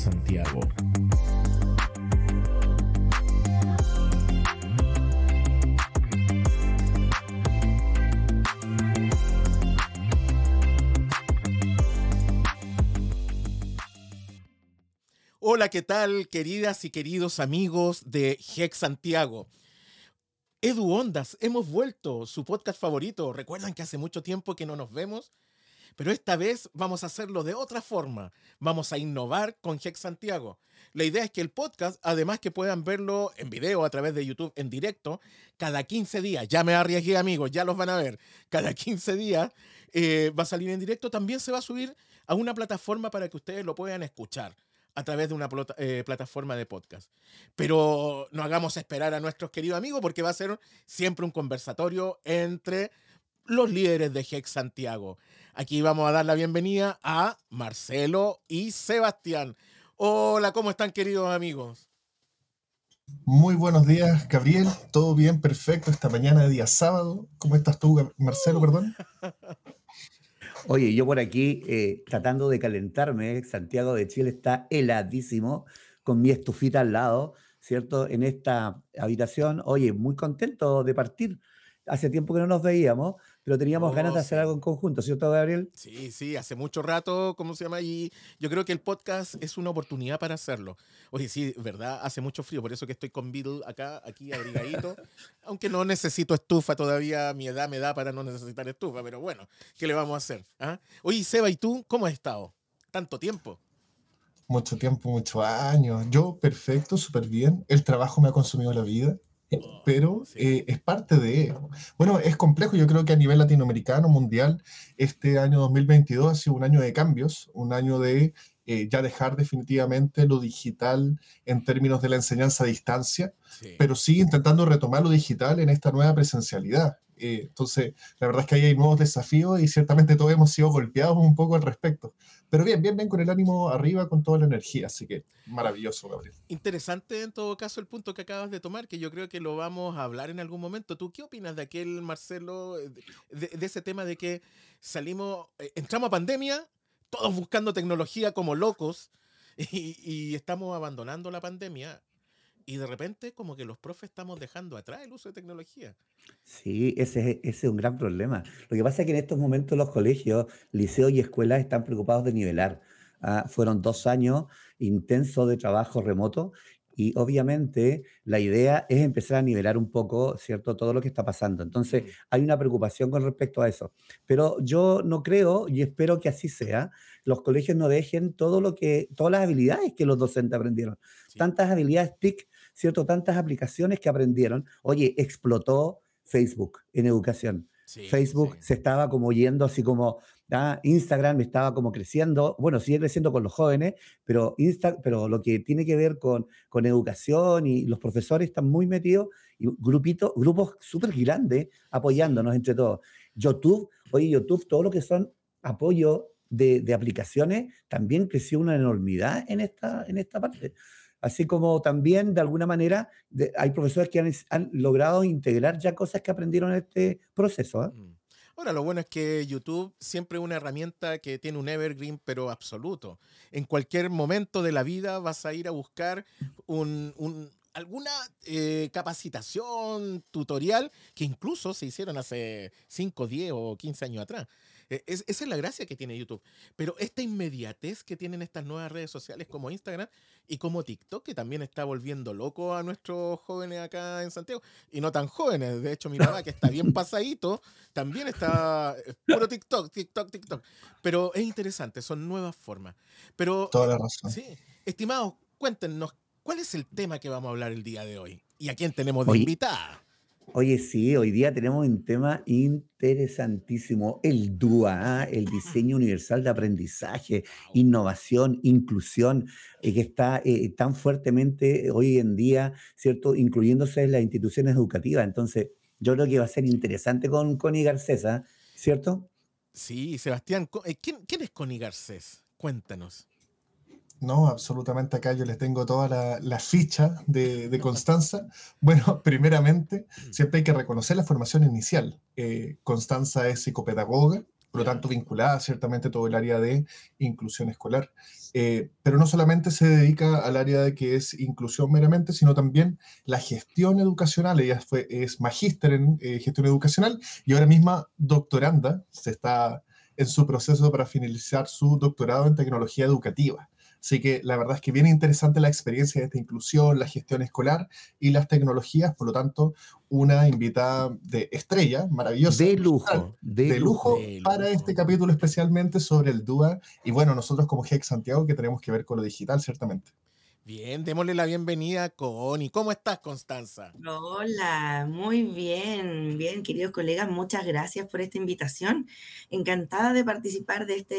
Santiago. Hola, ¿qué tal, queridas y queridos amigos de Hex Santiago? Edu Ondas, hemos vuelto, su podcast favorito. Recuerdan que hace mucho tiempo que no nos vemos, pero esta vez vamos a hacerlo de otra forma. Vamos a innovar con Hex Santiago. La idea es que el podcast, además que puedan verlo en video a través de YouTube en directo, cada 15 días, ya me arriesgué amigos, ya los van a ver, cada 15 días eh, va a salir en directo, también se va a subir a una plataforma para que ustedes lo puedan escuchar a través de una eh, plataforma de podcast. Pero no hagamos esperar a nuestros queridos amigos porque va a ser siempre un conversatorio entre los líderes de Hex Santiago. Aquí vamos a dar la bienvenida a Marcelo y Sebastián. Hola, ¿cómo están queridos amigos? Muy buenos días, Gabriel. ¿Todo bien? Perfecto. Esta mañana de día sábado. ¿Cómo estás tú, Marcelo, perdón? Oye, yo por aquí eh, tratando de calentarme, Santiago de Chile está heladísimo, con mi estufita al lado, ¿cierto? En esta habitación. Oye, muy contento de partir. Hace tiempo que no nos veíamos, pero teníamos ganas de oh, hacer algo en conjunto, ¿cierto, Gabriel? Sí, sí, hace mucho rato, ¿cómo se llama? Y yo creo que el podcast es una oportunidad para hacerlo. Oye, sí, ¿verdad? Hace mucho frío, por eso que estoy con Beatle acá, aquí abrigadito. Aunque no necesito estufa todavía, mi edad me da para no necesitar estufa, pero bueno, ¿qué le vamos a hacer? ¿Ah? Oye, Seba, ¿y tú cómo has estado? Tanto tiempo mucho tiempo, muchos años. Yo, perfecto, súper bien. El trabajo me ha consumido la vida. Oh, pero eh, es parte de... Bueno, es complejo, yo creo que a nivel latinoamericano, mundial, este año 2022 ha sido un año de cambios, un año de eh, ya dejar definitivamente lo digital en términos de la enseñanza a distancia, pero sí intentando retomar lo digital en esta nueva presencialidad. Eh, entonces, la verdad es que ahí hay nuevos desafíos y ciertamente todos hemos sido golpeados un poco al respecto. Pero bien, bien, bien con el ánimo arriba, con toda la energía. Así que maravilloso, Gabriel. Interesante en todo caso el punto que acabas de tomar, que yo creo que lo vamos a hablar en algún momento. ¿Tú qué opinas de aquel, Marcelo, de, ese tema de que salimos, eh, entramos a pandemia, todos buscando tecnología como locos, y, y estamos abandonando la pandemia y de repente como que los profes estamos dejando atrás el uso de tecnología. Sí, ese, es un gran problema. Lo que pasa es que en estos momentos los colegios, liceos y escuelas están preocupados de nivelar. Ah, fueron dos años intensos de trabajo remoto y obviamente la idea es empezar a nivelar un poco, ¿cierto?, todo lo que está pasando. Entonces, hay una preocupación con respecto a eso. Pero yo no creo y espero que así sea. Los colegios no dejen todo lo que, todas las habilidades que los docentes aprendieron. Tantas habilidades TIC ¿cierto? Tantas aplicaciones que aprendieron. Oye, explotó Facebook en educación. Facebook se estaba como yendo así como, ah, Instagram estaba como creciendo, bueno, sigue creciendo con los jóvenes, pero, Insta, pero lo que tiene que ver con, con educación y los profesores están muy metidos y grupitos, grupos súper grandes apoyándonos entre todos. YouTube, oye, YouTube, todo lo que son apoyo de, de, aplicaciones, también creció una enormidad en esta, en esta parte así como también de alguna manera hay profesores que han, logrado integrar ya cosas que aprendieron en este proceso. Mm. Ahora, lo bueno es que YouTube siempre es una herramienta que tiene un evergreen, pero absoluto. En cualquier momento de la vida vas a ir a buscar alguna eh, capacitación, tutorial, que incluso se hicieron hace 5, 10 o 15 años atrás. E, esa es la gracia que tiene YouTube. Pero esta inmediatez que tienen estas nuevas redes sociales como Instagram y como TikTok, que también está volviendo loco a nuestros jóvenes acá en Santiago, y no tan jóvenes, de hecho mi mamá que está bien pasadito, también está eh, puro TikTok, TikTok, TikTok. Pero es interesante, son nuevas formas. Pero, Toda la razón. Sí, estimados, cuéntenos, ¿cuál es el tema que vamos a hablar el día de hoy? ¿Y a quién tenemos de invitada? Oye, sí, hoy día tenemos un tema interesantísimo, el DUA, el diseño universal de aprendizaje, innovación, inclusión, eh, que está eh, tan fuertemente hoy en día, ¿cierto?, incluyéndose en las instituciones educativas. Entonces, yo creo que va a ser interesante con Connie Garcés. ¿cierto? Sí, Sebastián, eh, ¿quién, quién es Connie Garcés? Cuéntanos. No, absolutamente acá yo les tengo toda la, ficha de, Constanza. Bueno, primeramente, siempre hay que reconocer la formación inicial. Eh, Constanza es psicopedagoga, por lo tanto vinculada ciertamente todo el área de inclusión escolar. Eh, pero no solamente se dedica al área de que es inclusión meramente, sino también la gestión educacional. Ella fue, es magíster en eh, gestión educacional y ahora misma doctoranda, se está en su proceso para finalizar su doctorado en tecnología educativa. Así que la verdad es que viene interesante la experiencia de esta inclusión, la gestión escolar y las tecnologías, por lo tanto, una invitada de estrella, maravillosa. De lujo. De, lujo, para este capítulo especialmente sobre el DUA y bueno, nosotros como GEC Santiago que tenemos que ver con lo digital, ciertamente. Bien, démosle la bienvenida a Connie. ¿Cómo estás, Constanza? Hola, muy bien, bien, queridos colegas, muchas gracias por esta invitación. Encantada de participar de, este,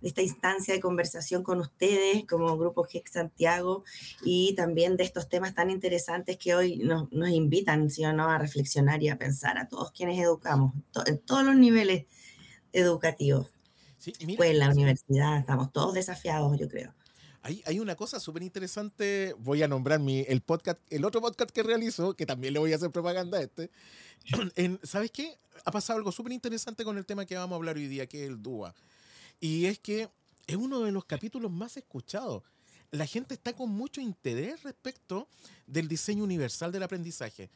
de esta instancia de conversación con ustedes como Grupo GEC Santiago y también de estos temas tan interesantes que hoy nos, nos invitan, ¿sí o no?, a reflexionar y a pensar a todos quienes educamos, en todos los niveles educativos. Sí, pues en la universidad estamos todos desafiados, yo creo. Hay, hay una cosa súper interesante, voy a nombrar mi, el podcast, el otro podcast que realizo, que también le voy a hacer propaganda a este. ¿Sabes qué? Ha pasado algo súper interesante con el tema que vamos a hablar hoy día, que es el DUA. Y es que es uno de los capítulos más escuchados. La gente está con mucho interés respecto del diseño universal del aprendizaje.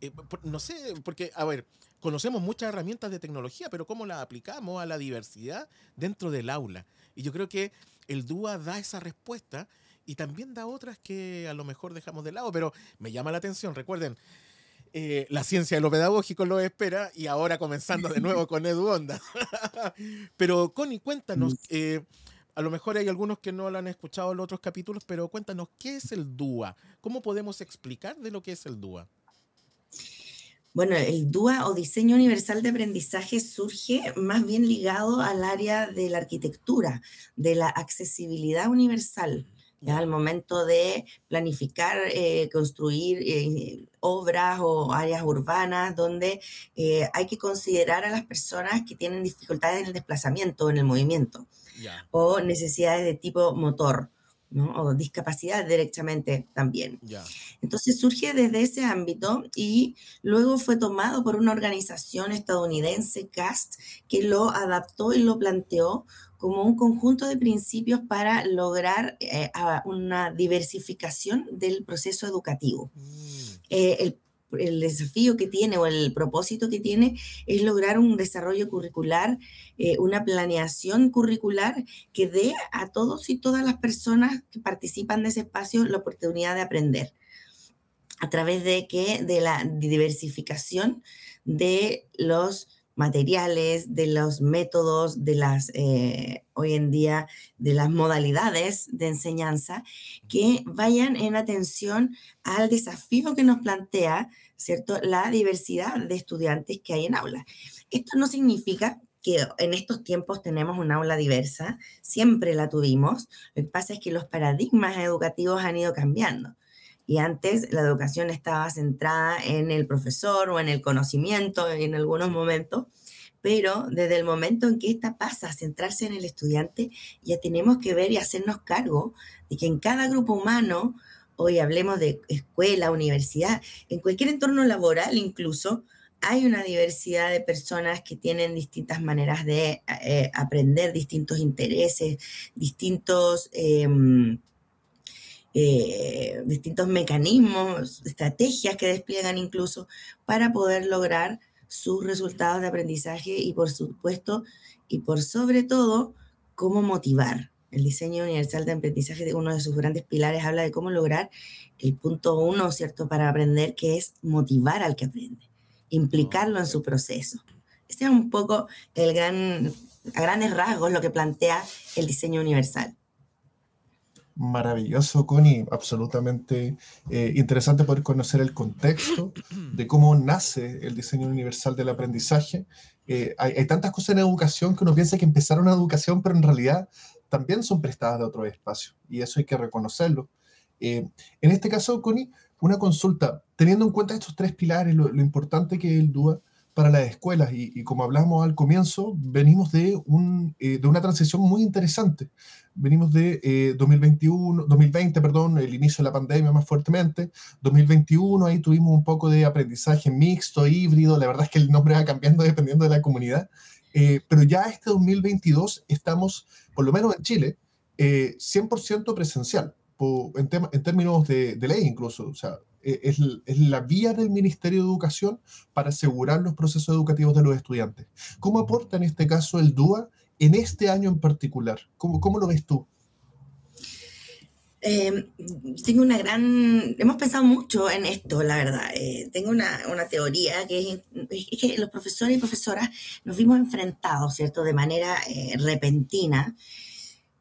Eh, no sé, porque, a ver, conocemos muchas herramientas de tecnología, pero ¿cómo las aplicamos a la diversidad dentro del aula? Y yo creo que el DUA da esa respuesta y también da otras que a lo mejor dejamos de lado, pero me llama la atención. Recuerden, eh, la ciencia de lo pedagógico lo espera y ahora comenzando de nuevo con Edu Onda. pero Connie, cuéntanos, mm. eh, a lo mejor hay algunos que no lo han escuchado en los otros capítulos, pero cuéntanos, ¿qué es el DUA? ¿Cómo podemos explicar de lo que es el DUA? Bueno, el DUA o Diseño Universal de Aprendizaje surge más bien ligado al área de la arquitectura, de la accesibilidad universal. ¿ya? Al momento de planificar, eh, construir eh, obras o áreas urbanas donde eh, hay que considerar a las personas que tienen dificultades en el desplazamiento, en el movimiento, o necesidades de tipo motor o discapacidad directamente también. Entonces surge desde ese ámbito y luego fue tomado por una organización estadounidense, CAST, que lo adaptó y lo planteó como un conjunto de principios para lograr eh, una diversificación del proceso educativo. Mm. Eh, el el desafío que tiene o el propósito que tiene es lograr un desarrollo curricular, eh, una planeación curricular que dé a todos y todas las personas que participan de ese espacio la oportunidad de aprender a través de que de la diversificación de los materiales, de los métodos, de las, eh, hoy en día, de las modalidades de enseñanza, que vayan en atención al desafío que nos plantea, ¿cierto?, la diversidad de estudiantes que hay en aula. Esto no significa que en estos tiempos tenemos una aula diversa, siempre la tuvimos, lo que pasa es que los paradigmas educativos han ido cambiando. Y antes la educación estaba centrada en el profesor o en el conocimiento en algunos momentos, pero desde el momento en que esta pasa a centrarse en el estudiante, ya tenemos que ver y hacernos cargo de que en cada grupo humano, hoy hablemos de escuela, universidad, en cualquier entorno laboral incluso, hay una diversidad de personas que tienen distintas maneras de eh, aprender, distintos intereses, distintos... Em, eh, distintos mecanismos, estrategias que despliegan incluso para poder lograr sus resultados de aprendizaje y por supuesto y por sobre todo cómo motivar. El diseño universal de aprendizaje, uno de sus grandes pilares, habla de cómo lograr el punto uno, ¿cierto?, para aprender, que es motivar al que aprende, implicarlo en su proceso. Este es un poco el gran, a grandes rasgos lo que plantea el diseño universal maravilloso, Connie, absolutamente eh, interesante poder conocer el contexto de cómo nace el diseño universal del aprendizaje. Eh, hay, tantas cosas en educación que uno piensa que empezaron a educación, pero en realidad también son prestadas de otro espacio, y eso hay que reconocerlo. Eh, en este caso, Connie, una consulta, teniendo en cuenta estos tres pilares, lo, importante que es el DUA para las escuelas, y, como hablamos al comienzo, venimos de, un, de una transición muy interesante venimos de 2021, eh, 2020, perdón, el inicio de la pandemia más fuertemente. 2021, ahí tuvimos un poco de aprendizaje mixto, híbrido. La verdad es que el nombre va cambiando dependiendo de la comunidad. Eh, pero ya este 2022 estamos, por lo menos en Chile, 100% presencial, en, términos de, ley incluso. O sea, es, es, la vía del Ministerio de Educación para asegurar los procesos educativos de los estudiantes. ¿Cómo aporta en este caso el DUA en este año en particular? ¿Cómo, cómo lo ves tú? Eh, tengo una gran... Hemos pensado mucho en esto, la verdad. Eh, tengo una, una, teoría que es, que los profesores y profesoras nos vimos enfrentados, ¿cierto? De manera eh, repentina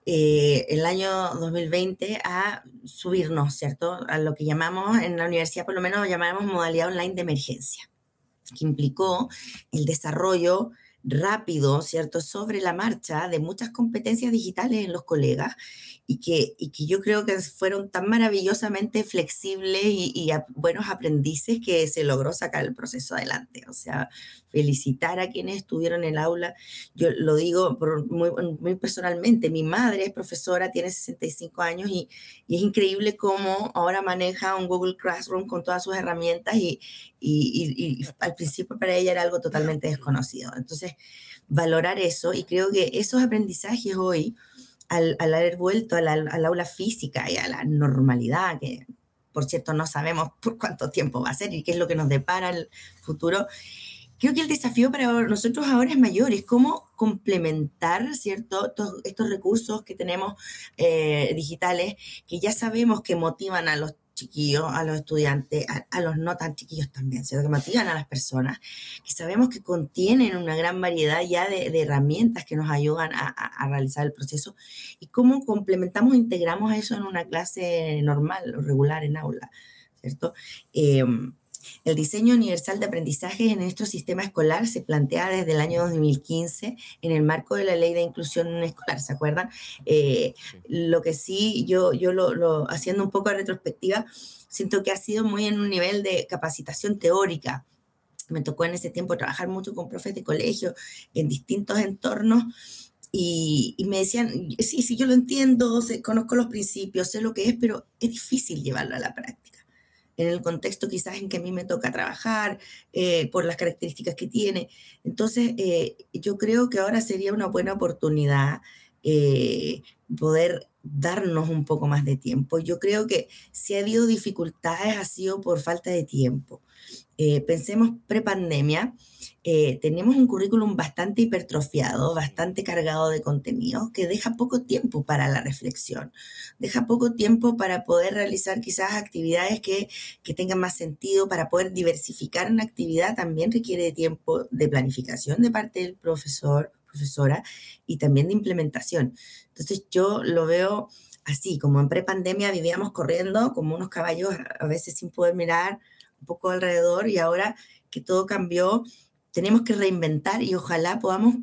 eh, el año 2020 a subirnos, ¿cierto? A lo que llamamos en la universidad, por lo menos llamamos modalidad online de emergencia, que implicó el desarrollo rápido, ¿cierto?, sobre la marcha de muchas competencias digitales en los colegas y que, y que yo creo que fueron tan maravillosamente flexibles y, buenos aprendices que se logró sacar el proceso adelante. O sea, felicitar a quienes estuvieron en el aula. Yo lo digo muy, muy, personalmente, mi madre es profesora, tiene 65 años y, y, es increíble cómo ahora maneja un Google Classroom con todas sus herramientas y, y al principio para ella era algo totalmente desconocido. Entonces, valorar eso y creo que esos aprendizajes hoy al, haber vuelto al, aula física y a la normalidad, que por cierto no sabemos por cuánto tiempo va a ser y qué es lo que nos depara el futuro, creo que el desafío para nosotros ahora es mayor, es cómo complementar ¿cierto? Estos, recursos que tenemos eh, digitales, que ya sabemos que motivan a los chiquillos, a los estudiantes, a, los no tan chiquillos también, ¿cierto? que motivan a las personas, que sabemos que contienen una gran variedad ya de, herramientas que nos ayudan a, realizar el proceso y cómo complementamos, integramos eso en una clase normal o regular en aula, ¿cierto? Em, el diseño universal de aprendizaje en nuestro sistema escolar se plantea desde el año 2015 en el marco de la ley de inclusión escolar, ¿se acuerdan? Eh, lo que sí, yo, yo lo, haciendo un poco de retrospectiva, siento que ha sido muy en un nivel de capacitación teórica. Me tocó en ese tiempo trabajar mucho con profes de colegio en distintos entornos y, y, me decían, sí, sí, yo lo entiendo, sé, conozco los principios, sé lo que es, pero es difícil llevarlo a la práctica en el contexto quizás en que a mí me toca trabajar, eh, por las características que tiene. Entonces, eh, yo creo que ahora sería una buena oportunidad eh, poder darnos un poco más de tiempo. Yo creo que si ha habido dificultades ha sido por falta de tiempo. Pensemos prepandemia, eh, tenemos un currículum bastante hipertrofiado, bastante cargado de contenidos, que deja poco tiempo para la reflexión, deja poco tiempo para poder realizar quizás actividades que, que tengan más sentido, para poder diversificar una actividad también requiere de tiempo de planificación de parte del profesor, profesora, y también de implementación. Entonces yo lo veo así, como en prepandemia vivíamos corriendo como unos caballos a veces sin poder mirar poco alrededor y ahora que todo cambió, tenemos que reinventar y ojalá podamos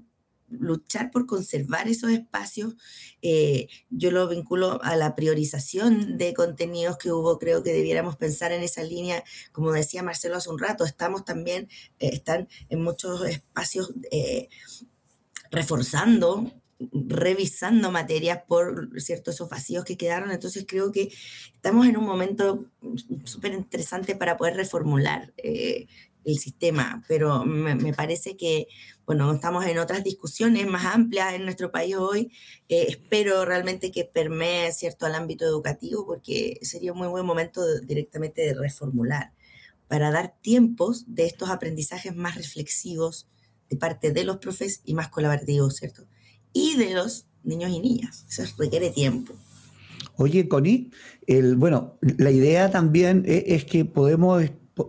luchar por conservar esos espacios. Eh, yo lo vinculo a la priorización de contenidos que hubo, creo que debiéramos pensar en esa línea, como decía Marcelo hace un rato, estamos también, eh, están en muchos espacios eh, reforzando revisando materias por ciertos esos vacíos que quedaron, entonces creo que estamos en un momento súper interesante para poder reformular el sistema, pero me, parece que, bueno, estamos en otras discusiones más amplias en nuestro país hoy. Eh, espero realmente que permee, ¿cierto?, al ámbito educativo, porque sería un muy buen momento directamente de reformular, para dar tiempos de estos aprendizajes más reflexivos de parte de los profes y más colaborativos, ¿cierto? Y de los niños y niñas. Eso requiere tiempo. Oye, Connie, el, bueno, la idea también es, es que podemos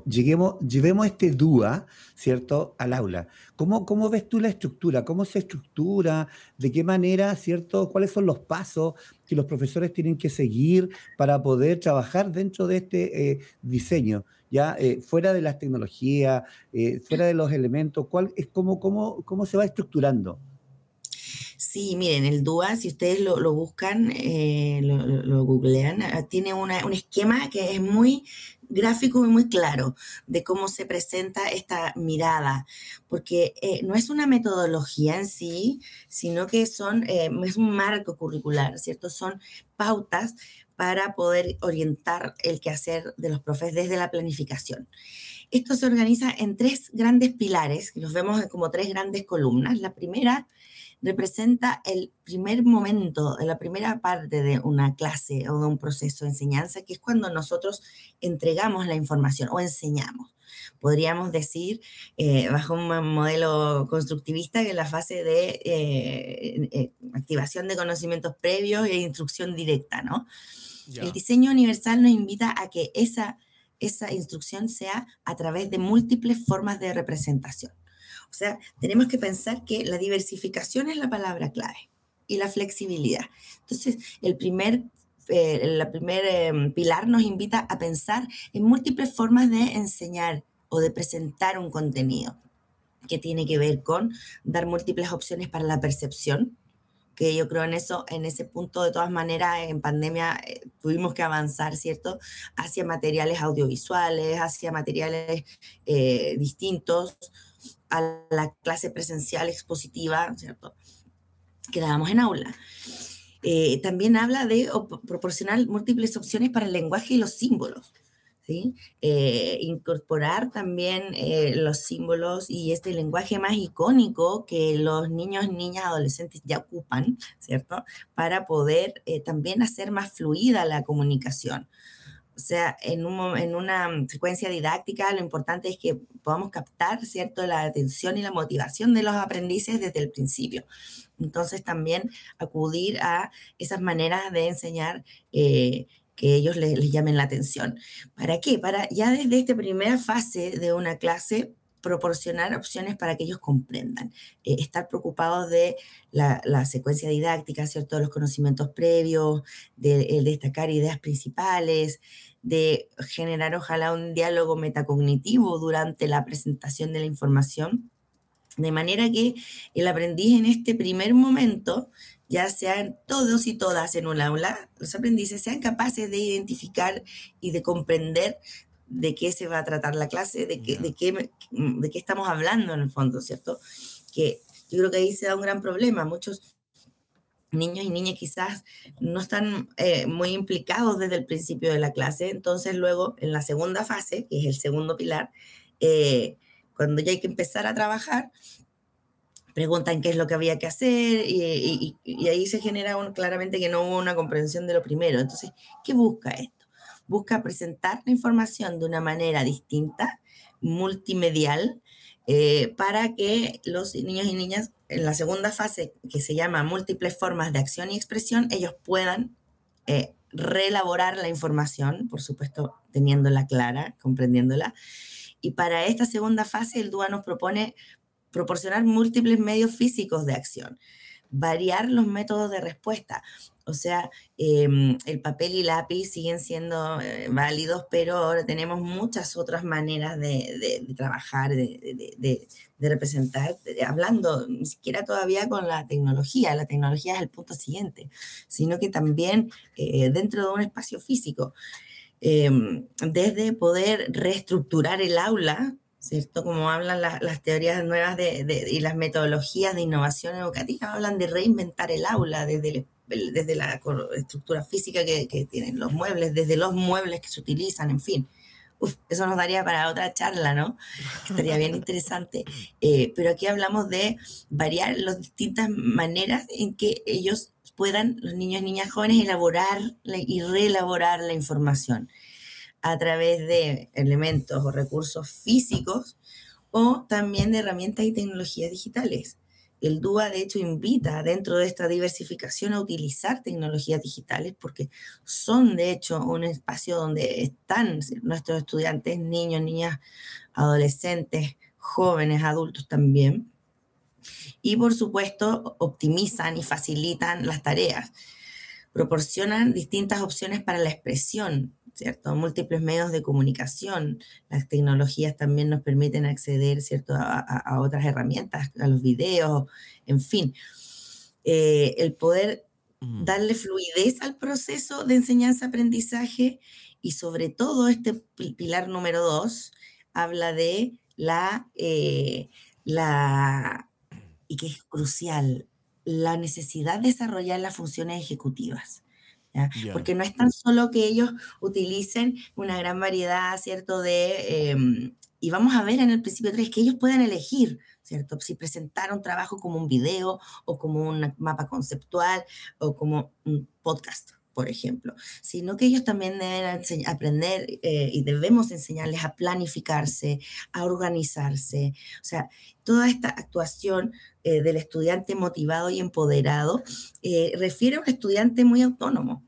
lleguemos, llevemos este DUA, ¿cierto?, al aula. ¿Cómo, ¿Cómo ves tú la estructura? ¿Cómo se estructura? ¿De qué manera, ¿cierto? ¿Cuáles son los pasos que los profesores tienen que seguir para poder trabajar dentro de este eh, diseño? Ya eh, fuera de las tecnologías, eh, fuera de los elementos, ¿cuál es cómo, cómo, cómo se va estructurando? Sí, miren, el DUA, si ustedes lo, buscan, eh, lo, googlean, ah, tiene una- un esquema que es muy gráfico y muy claro de cómo se presenta esta mirada, porque eh, no es una metodología en sí, sino que son, eh, es un marco curricular, ¿cierto? Son pautas para poder orientar el quehacer de los profes desde la planificación. Esto se organiza en tres grandes pilares, los vemos como tres grandes columnas. La primera representa el primer momento, la primera parte de una clase o de un proceso de enseñanza, que es cuando nosotros entregamos la información o enseñamos. Podríamos decir, eh, bajo un modelo constructivista, que la fase de eh, eh, activación de conocimientos previos e instrucción directa. El diseño universal nos invita a que esa, esa instrucción sea a través de múltiples formas de representación. O sea, tenemos que pensar que la diversificación es la palabra clave y la flexibilidad. Entonces, el primer, eh, la primer eh, pilar nos invita a pensar en múltiples formas de enseñar o de presentar un contenido que tiene que ver con dar múltiples opciones para la percepción, que yo creo en eso, en ese punto, de todas maneras, en pandemia eh, tuvimos que avanzar, ¿cierto? Hacia materiales audiovisuales, hacia materiales eh, distintos a la clase presencial expositiva, ¿cierto? Que dábamos en aula. Eh, también habla de op- proporcionar múltiples opciones para el lenguaje y los símbolos. ¿sí? Eh, incorporar también eh, los símbolos y este lenguaje más icónico que los niños, niñas, adolescentes ya ocupan, ¿cierto? Para poder también hacer más fluida la comunicación. Sea, en, un en una secuencia didáctica lo importante es que podamos captar, ¿cierto?, la atención y la motivación de los aprendices desde el principio. Entonces también acudir a esas maneras de enseñar eh, que ellos les, llamen la atención. ¿Para qué? Para ya desde esta primera fase de una clase proporcionar opciones para que ellos comprendan, eh, estar preocupados de la, la secuencia didáctica, ¿cierto? Los conocimientos previos, de, eh, destacar ideas principales, de generar ojalá un diálogo metacognitivo durante la presentación de la información, de manera que el aprendiz en este primer momento, ya sean todos y todas en un aula, los aprendices sean capaces de identificar y de comprender de qué se va a tratar la clase, de qué, de qué, de qué estamos hablando en el fondo, ¿cierto? Que yo creo que ahí se da un gran problema. Muchos niños y niñas quizás no están eh, muy implicados desde el principio de la clase, entonces luego en la segunda fase, que es el segundo pilar, eh, cuando ya hay que empezar a trabajar, preguntan qué es lo que había que hacer y, ahí se genera claramente que no hubo una comprensión de lo primero. Entonces, ¿qué busca esto? Busca presentar la información de una manera distinta, multimedial, eh, para que los niños y niñas en la segunda fase, que se llama múltiples formas de acción y expresión, ellos puedan eh, reelaborar la información, por supuesto, teniéndola clara, comprendiéndola. Y para esta segunda fase, el DUA nos propone proporcionar múltiples medios físicos de acción, variar los métodos de respuesta. O sea, em, el papel y lápiz siguen siendo eh, válidos, pero ahora tenemos muchas otras maneras de, de- de trabajar, de, de- representar, de- hablando ni siquiera todavía con la tecnología, la tecnología es el punto siguiente, sino que también eh, dentro de un espacio físico em, desde poder reestructurar el aula, ¿cierto? Como hablan la- las teorías nuevas de, de- y las metodologías de innovación educativa, hablan de reinventar el aula desde, desde la estructura física que tienen los muebles, desde los muebles que se utilizan, en fin. Uf, eso nos daría para otra charla, ¿no? Estaría bien interesante. Eh, pero aquí hablamos de variar las distintas maneras en que ellos puedan, los niños, niñas, jóvenes, elaborar la- y reelaborar la información a través de elementos o recursos físicos o también de herramientas y tecnologías digitales. El DUA, de hecho, invita dentro de esta diversificación a utilizar tecnologías digitales porque son, de hecho, un espacio donde están nuestros estudiantes, niños, niñas, adolescentes, jóvenes, adultos también. Y, por supuesto, optimizan y facilitan las tareas. Proporcionan distintas opciones para la expresión, ¿cierto? Múltiples medios de comunicación. Las tecnologías también nos permiten acceder, ¿cierto? A, a- a otras herramientas, a los videos, en fin. eh, el poder darle fluidez al proceso de enseñanza-aprendizaje y sobre todo este pilar número dos habla de la, eh, la, y que es crucial, la necesidad de desarrollar las funciones ejecutivas. Porque no es tan solo que ellos utilicen una gran variedad, ¿cierto? De, em, y vamos a ver en el principio 3 que ellos puedan elegir, ¿cierto? Si presentar un trabajo como un video o como un mapa conceptual o como un podcast, por ejemplo, sino que ellos también deben aprender eh, y debemos enseñarles a planificarse, a organizarse. O sea, toda esta actuación eh, del estudiante motivado y empoderado eh, refiere a un estudiante muy autónomo.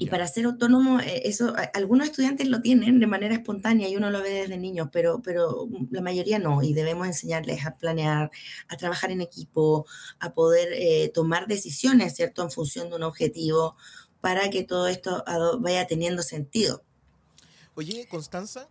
Y para ser autónomo, eso algunos estudiantes lo tienen de manera espontánea y uno lo ve desde niños, pero, pero la mayoría no. Y debemos enseñarles a planear, a trabajar en equipo, a poder tomar decisiones, ¿cierto?, en función de un objetivo para que todo esto vaya teniendo sentido. Oye, Constanza,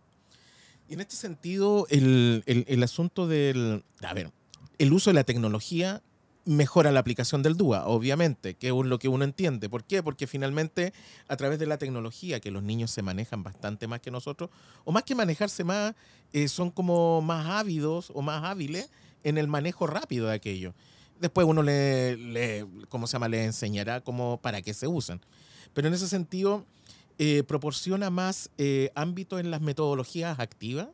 en este sentido, el, el, asunto del, a ver, el uso de la tecnología mejora la aplicación del DUA, obviamente, que es lo que uno entiende. ¿Por qué? Porque finalmente a través de la tecnología, que los niños se manejan bastante más que nosotros, o más que manejarse más, eh, son como más ávidos o más hábiles en el manejo rápido de aquello. Después uno le, le ¿cómo se llama? Le enseñará cómo, para qué se usan. Pero en ese sentido, eh, ¿proporciona más eh, ámbito en las metodologías activas?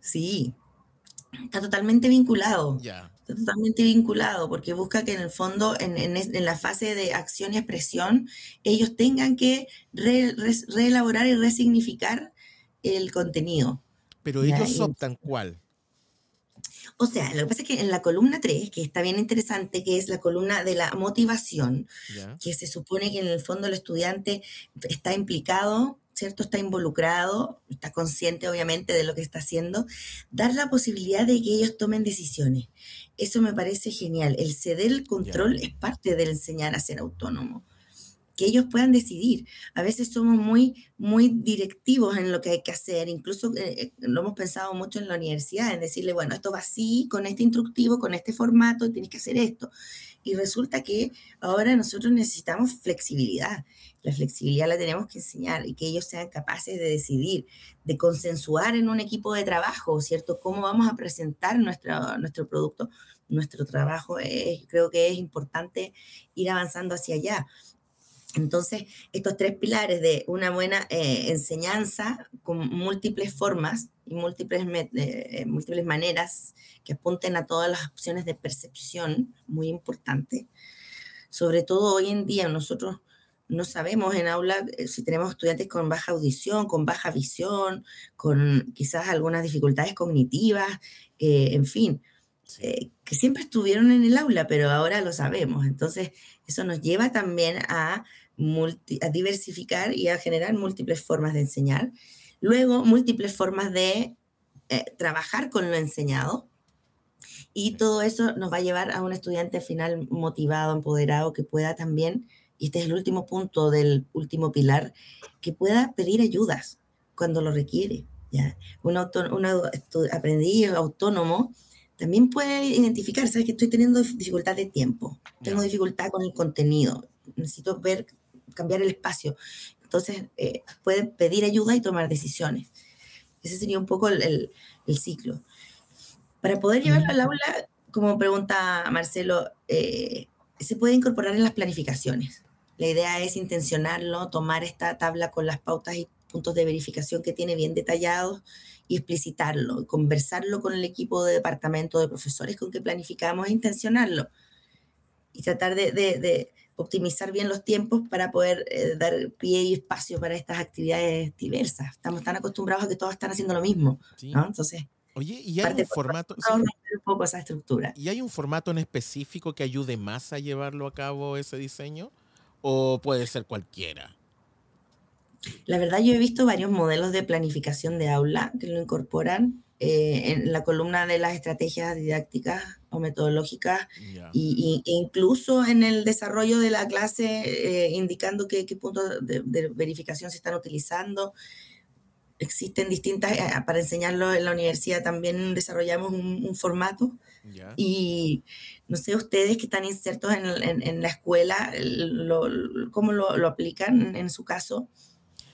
Sí, está totalmente vinculado. Ya. Está totalmente vinculado porque busca que en el fondo, en, en, la fase de acción y expresión, ellos tengan que reelaborar y resignificar el contenido. Pero ellos optan cuál. O sea, lo que pasa es que en la columna 3, que está bien interesante, que es la columna de la motivación, que se supone que en el fondo el estudiante está implicado, ¿cierto? Está involucrado, está consciente obviamente de lo que está haciendo, dar la posibilidad de que ellos tomen decisiones. Eso me parece genial. El ceder el control es parte del enseñar a ser autónomo que ellos puedan decidir. A veces somos muy, muy directivos en lo que hay que hacer, incluso eh, eh, lo hemos pensado mucho en la universidad, en decirle, bueno, esto va así, con este instructivo, con este formato, tienes que hacer esto. Y resulta que ahora nosotros necesitamos flexibilidad. La flexibilidad la tenemos que enseñar y que ellos sean capaces de decidir, de consensuar en un equipo de trabajo, ¿cierto? Cómo vamos a presentar nuestro, nuestro producto, nuestro trabajo. creo que es importante ir avanzando hacia allá. Entonces, estos tres pilares de una buena eh, enseñanza con múltiples formas y múltiples, eh, múltiples maneras que apunten a todas las opciones de percepción, muy importante. Sobre todo hoy en día nosotros no sabemos en aula eh, si tenemos estudiantes con baja audición, con baja visión, con quizás algunas dificultades cognitivas, en fin, que siempre estuvieron en el aula, pero ahora lo sabemos. Entonces, eso nos lleva también a, a diversificar y a generar múltiples formas de enseñar. Luego, múltiples formas de eh, trabajar con lo enseñado. Y todo eso nos va a llevar a un estudiante final motivado, empoderado, que pueda también, y este es el último punto del último pilar, que pueda pedir ayudas cuando lo requiere. ¿ya? Un, un aprendiz autónomo también puede identificar, sabes que estoy teniendo dificultad de tiempo, tengo dificultad con el contenido, necesito ver, cambiar el espacio. Entonces, eh, puede pedir ayuda y tomar decisiones. Ese sería un poco el, ciclo. Para poder llevarlo al aula, como pregunta Marcelo, eh, se puede incorporar en las planificaciones. La idea es intencionarlo, tomar esta tabla con las pautas y puntos de verificación que tiene bien detallados y explicitarlo, conversarlo con el equipo de departamento de profesores con que planificamos e intencionarlo y tratar de, optimizar bien los tiempos para poder eh, dar pie y espacio para estas actividades diversas. Estamos tan acostumbrados a que todos están haciendo lo mismo, ¿no? Entonces, Oye, ¿y hay un formato? un poco esa estructura. ¿Y hay un formato en específico que ayude más a llevarlo a cabo ese diseño? ¿O puede ser cualquiera? La verdad, yo he visto varios modelos de planificación de aula que lo incorporan eh, en la columna de las estrategias didácticas o metodológicas y, e incluso en el desarrollo de la clase, eh, indicando qué, puntos de, verificación se están utilizando. existen distintas, eh, para enseñarlo en la universidad también desarrollamos un, formato. Y no sé, ustedes que están insertos en, la escuela, ¿cómo lo, lo, aplican en su caso?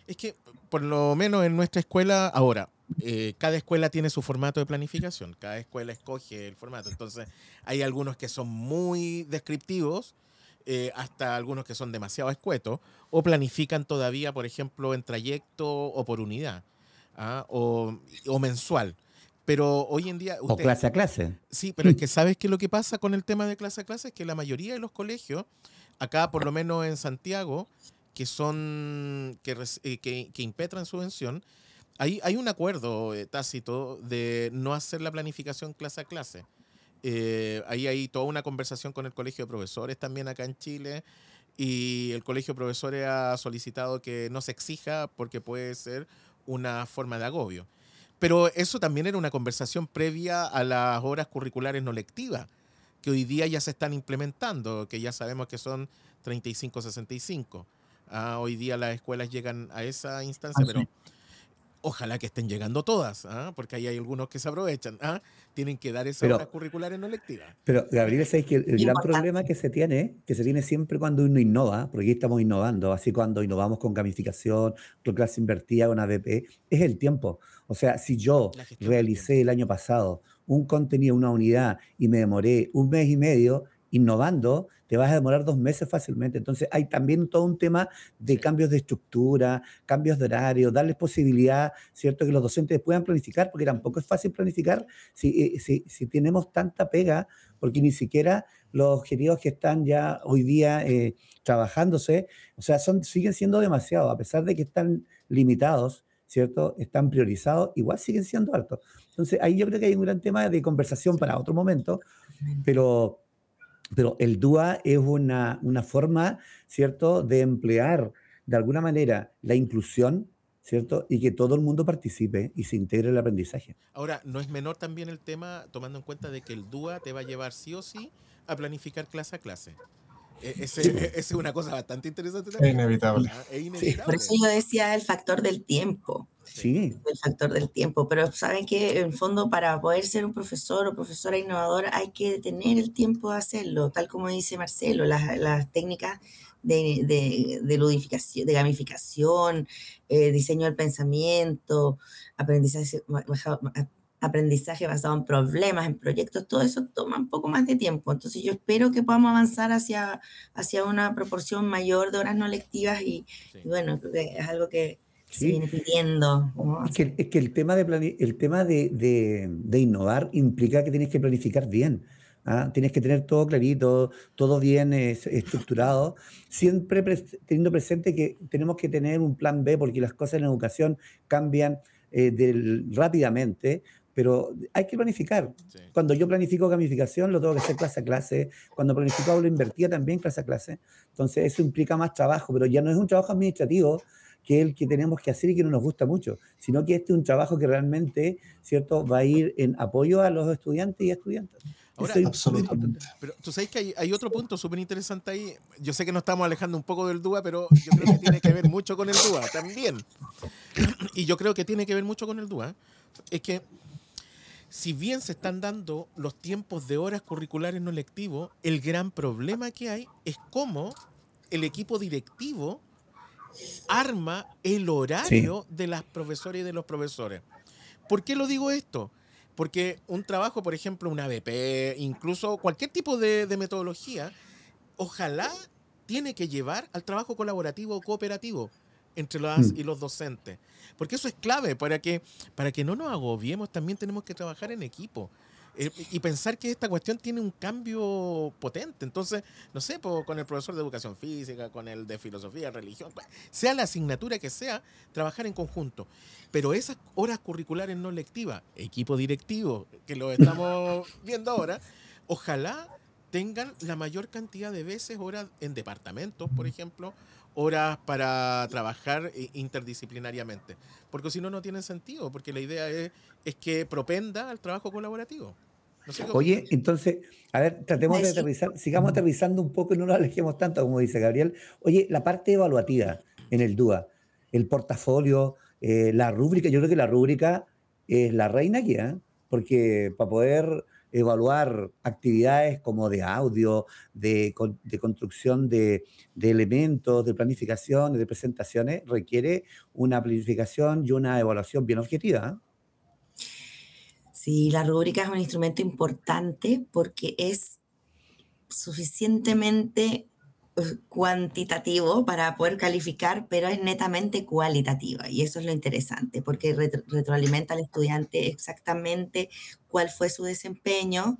Es que, por lo menos en nuestra escuela, ahora, eh, cada escuela tiene su formato de planificación, cada escuela escoge el formato. Entonces, hay algunos que son muy descriptivos, eh, hasta algunos que son demasiado escuetos, o planifican todavía, por ejemplo, en trayecto o por unidad, ¿ah? o, mensual. Pero hoy en día... o clase a clase. Sí, pero es que sabes que lo que pasa con el tema de clase a clase es que la mayoría de los colegios, acá por lo menos en Santiago, que son que, eh, que, que impetran subvención, hay, hay un acuerdo eh, tácito de no hacer la planificación clase a clase. Eh, ahí hay toda una conversación con el Colegio de Profesores también acá en Chile y el Colegio de Profesores ha solicitado que no se exija porque puede ser una forma de agobio. Pero eso también era una conversación previa a las horas curriculares no lectivas, que hoy día ya se están implementando, que ya sabemos que son 35-65. Ah, hoy día las escuelas llegan a esa instancia, pero Ojalá que estén llegando todas, ¿ah? porque ahí hay algunos que se aprovechan. ¿ah? Tienen que dar esa hora curricular no lectiva. Pero, Gabriel, ¿sabes que el, gran problema que se tiene, que se tiene siempre cuando uno innova, porque aquí estamos innovando, así cuando innovamos con gamificación, con clase invertida, con ABP, es el tiempo. O sea, si yo realicé el año pasado un contenido, una unidad, y me demoré un mes y medio innovando, te vas a demorar dos meses fácilmente. Entonces hay también todo un tema de cambios de estructura, cambios de horario, darles posibilidad, ¿cierto?, que los docentes puedan planificar, porque tampoco es fácil planificar si, eh, si, si tenemos tanta pega, porque ni siquiera los objetivos que están ya hoy día eh, trabajándose, o sea, son, siguen siendo demasiado, a pesar de que están limitados, ¿cierto? Están priorizados, igual siguen siendo altos. Entonces, ahí yo creo que hay un gran tema de conversación para otro momento, pero pero el DUA es una, una forma, ¿cierto?, de emplear de alguna manera la inclusión, ¿cierto? Y que todo el mundo participe y se integre el aprendizaje. Ahora, no es menor también el tema, tomando en cuenta de que el DUA te va a llevar sí o sí a planificar clase a clase. E, ese, es una cosa bastante interesante. Es inevitable. Ah, Por eso yo decía el factor del tiempo. Sí. El factor del tiempo. Pero saben que en fondo para poder ser un profesor o profesora innovadora hay que tener el tiempo de hacerlo, tal como dice Marcelo, las, las técnicas de, de, de, ludificación, de gamificación, eh, diseño del pensamiento, aprendizaje, aprendizaje basado en problemas, en proyectos, todo eso toma un poco más de tiempo. Entonces yo espero que podamos avanzar hacia, hacia una proporción mayor de horas no lectivas y, bueno, es algo que se viene pidiendo. Es, que, es, que, el tema, de, el tema de, de, de, innovar implica que tienes que planificar bien. ¿ah? Tienes que tener todo clarito, todo bien estructurado, siempre teniendo presente que tenemos que tener un plan B porque las cosas en educación cambian eh, del, rápidamente, pero hay que planificar. Cuando yo planifico gamificación, lo tengo que hacer clase a clase. Cuando planifico aula invertida, también clase a clase. Entonces, eso implica más trabajo, pero ya no es un trabajo administrativo que el que tenemos que hacer y que no nos gusta mucho, sino que este es un trabajo que realmente, ¿cierto?, va a ir en apoyo a los estudiantes y estudiantes. Ahora, absolutamente. Pero tú sabes que hay, hay otro punto súper interesante ahí. Yo sé que nos estamos alejando un poco del DUA, pero yo creo que tiene que ver mucho con el DUA también. Y yo creo que tiene que ver mucho con el DUA. Es que si bien se están dando los tiempos de horas curriculares no lectivos, el gran problema que hay es cómo el equipo directivo arma el horario de las profesoras y de los profesores. ¿Por qué lo digo esto? Porque un trabajo, por ejemplo, una BP, incluso cualquier tipo de, metodología, ojalá tiene que llevar al trabajo colaborativo o cooperativo entre las mm. y los docentes. Porque eso es clave para que, para que no nos agobiemos, también tenemos que trabajar en equipo. Eh, y pensar que esta cuestión tiene un cambio potente. Entonces, no sé, con el profesor de educación física, con el de filosofía, religión, sea la asignatura que sea, trabajar en conjunto. Pero esas horas curriculares no lectivas, equipo directivo, que lo estamos viendo ahora, ojalá tengan la mayor cantidad de veces horas en departamentos, por ejemplo, horas para trabajar interdisciplinariamente. Porque si no, no tiene sentido, porque la idea es, es que propenda al trabajo colaborativo. Oye, entonces, a ver, tratemos de aterrizar, sigamos aterrizando un poco y no nos alejemos tanto, como dice Gabriel. Oye, la parte evaluativa en el DUA, el portafolio, eh, la rúbrica, yo creo que la rúbrica es la reina aquí, ¿eh? porque para poder evaluar actividades como de audio, de, construcción de, elementos, de planificación, de presentaciones, requiere una planificación y una evaluación bien objetiva. Sí, la rúbrica es un instrumento importante porque es suficientemente cuantitativo para poder calificar, pero es netamente cualitativa y eso es lo interesante porque retroalimenta al estudiante exactamente cuál fue su desempeño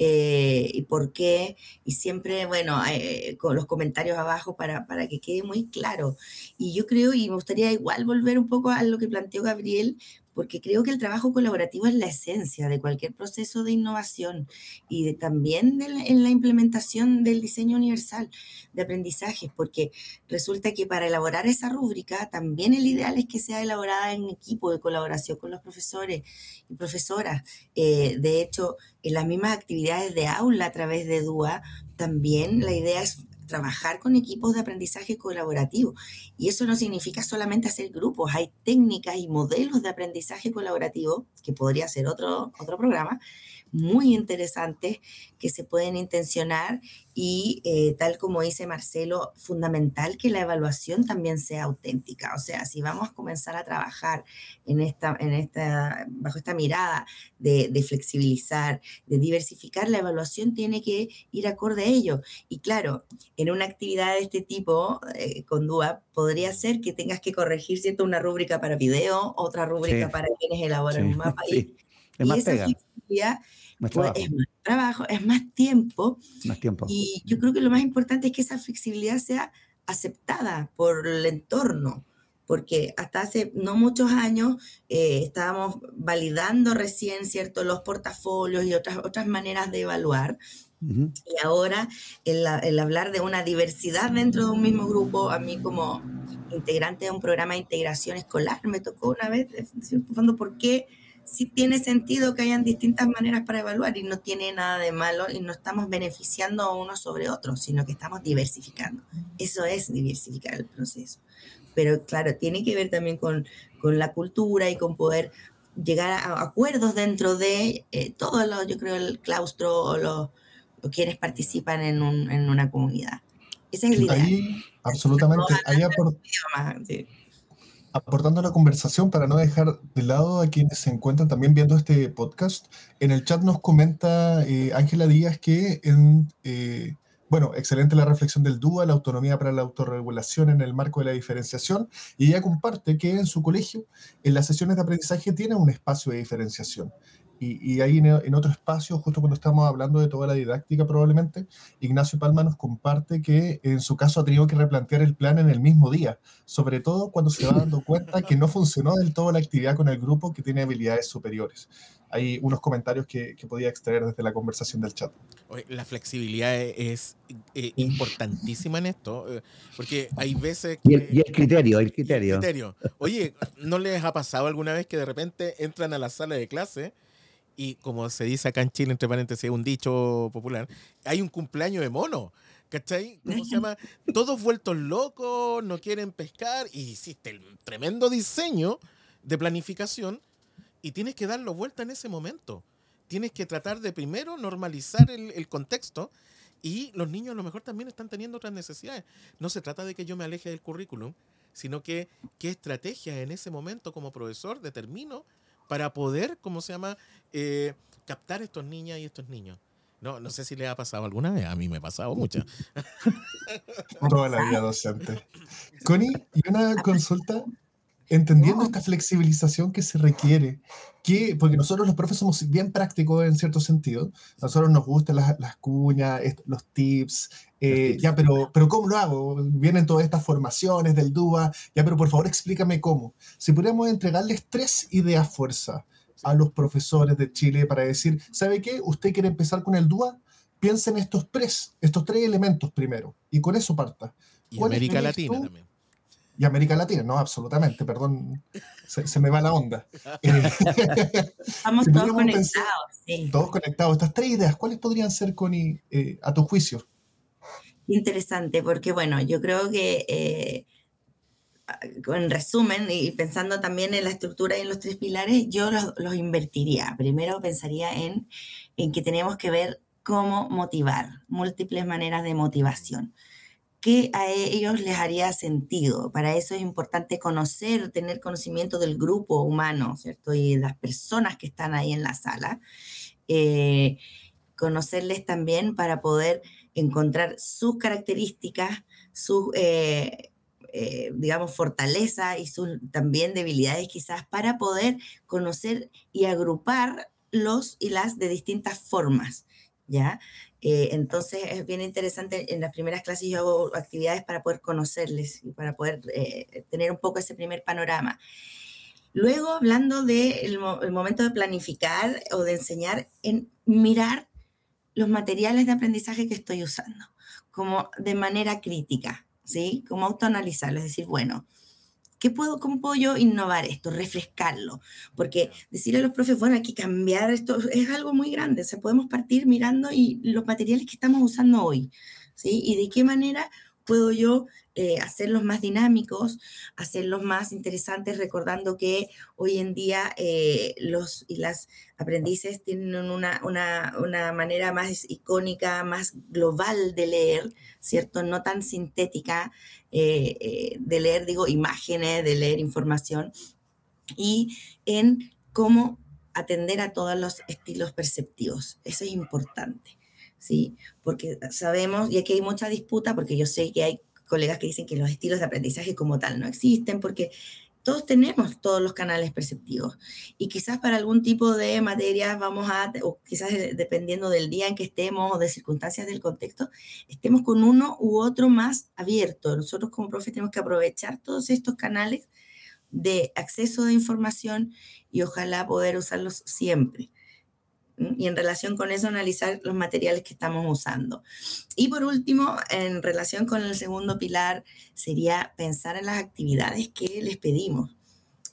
eh, y por qué, y siempre, bueno, eh, con los comentarios abajo para, para que quede muy claro. Y yo creo, y me gustaría igual volver un poco a lo que planteó Gabriel, porque creo que el trabajo colaborativo es la esencia de cualquier proceso de innovación y también en la implementación del diseño universal de aprendizajes, porque resulta que para elaborar esa rúbrica también el ideal es que sea elaborada en equipo de colaboración con los profesores y profesoras. Eh, de hecho, en las mismas actividades de aula a través de DUA, también la idea es trabajar con equipos de aprendizaje colaborativo. Y eso no significa solamente hacer grupos, hay técnicas y modelos de aprendizaje colaborativo, que podría ser otro, otro programa, muy interesantes que se pueden intencionar y eh, tal como dice Marcelo, fundamental que la evaluación también sea auténtica. O sea, si vamos a comenzar a trabajar en esta, en esta, bajo esta mirada de, flexibilizar, de diversificar, la evaluación tiene que ir acorde a ello. Y claro, en una actividad de este tipo, eh, con DUA, podría ser que tengas que corregir, ¿cierto? Una rúbrica para video, otra rúbrica para quienes elaboran un mapa. Y, es más esa pues, es más trabajo, es más tiempo. Más tiempo. Y yo creo que lo más importante es que esa flexibilidad sea aceptada por el entorno, porque hasta hace no muchos años eh, estábamos validando recién, ¿cierto?, los portafolios y otras, otras maneras de evaluar. Y ahora el, el, hablar de una diversidad dentro de un mismo grupo, a mí como integrante de un programa de integración escolar, me tocó una vez decir, ¿por qué sí tiene sentido que hayan distintas maneras para evaluar y no tiene nada de malo y no estamos beneficiando uno sobre otro, sino que estamos diversificando. Eso es diversificar el proceso. Pero claro, tiene que ver también con, con la cultura y con poder llegar a acuerdos dentro de eh, todo lo, yo creo, el claustro o los, quienes participan en, un, en, una comunidad. Esa es la idea. Ahí, absolutamente. Ahí sí aportando a la conversación para no dejar de lado a quienes se encuentran también viendo este podcast. En el chat nos comenta eh, Ángela Díaz que, en, eh, bueno, excelente la reflexión del DUA, la autonomía para la autorregulación en el marco de la diferenciación, y ella comparte que en su colegio, en las sesiones de aprendizaje, tiene un espacio de diferenciación. Y, ahí en, otro espacio, justo cuando estamos hablando de toda la didáctica probablemente, Ignacio Palma nos comparte que en su caso ha tenido que replantear el plan en el mismo día, sobre todo cuando se va dando cuenta que no funcionó del todo la actividad con el grupo que tiene habilidades superiores. Hay unos comentarios que, podía extraer desde la conversación del chat. La flexibilidad es, eh, importantísima en esto, eh, porque hay veces que... Y el, criterio, el criterio. el criterio. Oye, ¿no les ha pasado alguna vez que de repente entran a la sala de clase y como se dice acá en Chile, entre paréntesis, un dicho popular, hay un cumpleaños de mono. ¿Cachai? ¿Cómo se llama? Todos vueltos locos, no quieren pescar y hiciste el tremendo diseño de planificación y tienes que darlo vuelta en ese momento. Tienes que tratar de primero normalizar el, el contexto y los niños a lo mejor también están teniendo otras necesidades. No se trata de que yo me aleje del currículum, sino que qué estrategia en ese momento como profesor determino para poder, ¿cómo se llama?, eh, captar estos niñas y estos niños. No, no sé si le ha pasado alguna vez, a mí me ha pasado muchas. Toda la vida docente. Connie, y una consulta entendiendo esta flexibilización que se requiere, que, porque nosotros los profes somos bien prácticos en cierto sentido, nosotros nos gustan las, las cuñas, los tips, eh, ya, pero, pero ¿cómo lo hago? Vienen todas estas formaciones del DUA, ya, pero por favor explícame cómo. Si pudiéramos entregarles tres ideas fuerza a los profesores de Chile para decir, ¿sabe qué? Usted quiere empezar con el DUA, piensa en estos tres, estos tres elementos primero, y con eso parta. Y América Latina también y América Latina, no, absolutamente, perdón, se, me va la onda. Estamos todos conectados, sí. Todos conectados. Estas tres ideas, ¿cuáles podrían ser, Connie, eh, a tu juicio? Interesante, porque bueno, yo creo que eh, en resumen, y pensando también en la estructura y en los tres pilares, yo los, invertiría. Primero pensaría en, en que tenemos que ver cómo motivar, múltiples maneras de motivación. ¿Qué a ellos les haría sentido? Para eso es importante conocer, tener conocimiento del grupo humano, ¿cierto? Y las personas que están ahí en la sala. Eh, conocerles también para poder encontrar sus características, sus eh, eh, digamos, fortaleza y sus también debilidades quizás para poder conocer y agrupar los y las de distintas formas, ¿ya? Eh, entonces es bien interesante, en las primeras clases yo hago actividades para poder conocerles y para poder tener un poco ese primer panorama. Luego, hablando del momento de planificar o de enseñar, en mirar los materiales de aprendizaje que estoy usando, como de manera crítica. ¿sí? Como autoanalizarlo, es decir, bueno, ¿qué puedo, ¿cómo puedo yo innovar esto, refrescarlo? Porque decirle a los profes, bueno, hay que cambiar esto, es algo muy grande, o sea, podemos partir mirando y los materiales que estamos usando hoy, ¿sí? Y de qué manera puedo yo eh, hacerlos más dinámicos, hacerlos más interesantes, recordando que hoy en día eh, los y las aprendices tienen una, una, una, manera más icónica, más global de leer, ¿cierto? No tan sintética eh, de leer, digo, imágenes, de leer información, y en cómo atender a todos los estilos perceptivos. Eso es importante. ¿Sí? Porque sabemos, y aquí hay mucha disputa, porque yo sé que hay colegas que dicen que los estilos de aprendizaje como tal no existen, porque todos tenemos todos los canales perceptivos. Y quizás para algún tipo de materias vamos a, o quizás dependiendo del día en que estemos o de circunstancias del contexto, estemos con uno u otro más abierto. Nosotros como profes tenemos que aprovechar todos estos canales de acceso de información y ojalá poder usarlos siempre y en relación con eso analizar los materiales que estamos usando. Y por último, en relación con el segundo pilar, sería pensar en las actividades que les pedimos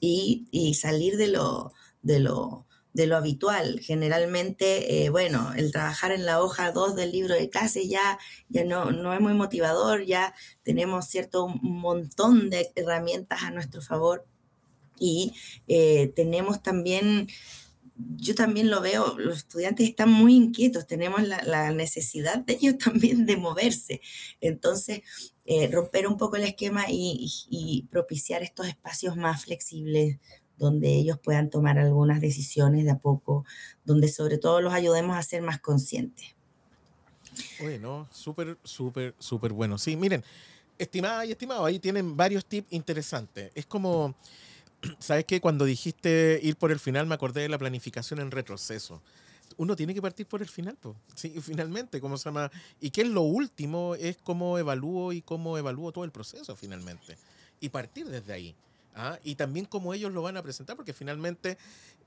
y, salir de lo, de lo, de lo habitual. Generalmente, eh, bueno, el trabajar en la hoja 2 del libro de clase ya, ya no, no es muy motivador, ya tenemos cierto montón de herramientas a nuestro favor y eh, tenemos también yo también lo veo, los estudiantes están muy inquietos, tenemos la, necesidad de ellos también de moverse. Entonces, eh, romper un poco el esquema y, propiciar estos espacios más flexibles donde ellos puedan tomar algunas decisiones de a poco, donde sobre todo los ayudemos a ser más conscientes. Bueno, súper, súper, súper bueno. Sí, miren, estimada y estimado, ahí tienen varios tips interesantes. Es como ¿sabes qué? Cuando dijiste ir por el final, me acordé de la planificación en retroceso. Uno tiene que partir por el final, pues. Sí, finalmente, ¿cómo se llama? Y qué es lo último es cómo evalúo y cómo evalúo todo el proceso, finalmente. Y partir desde ahí. ¿ah? Y también cómo ellos lo van a presentar, porque finalmente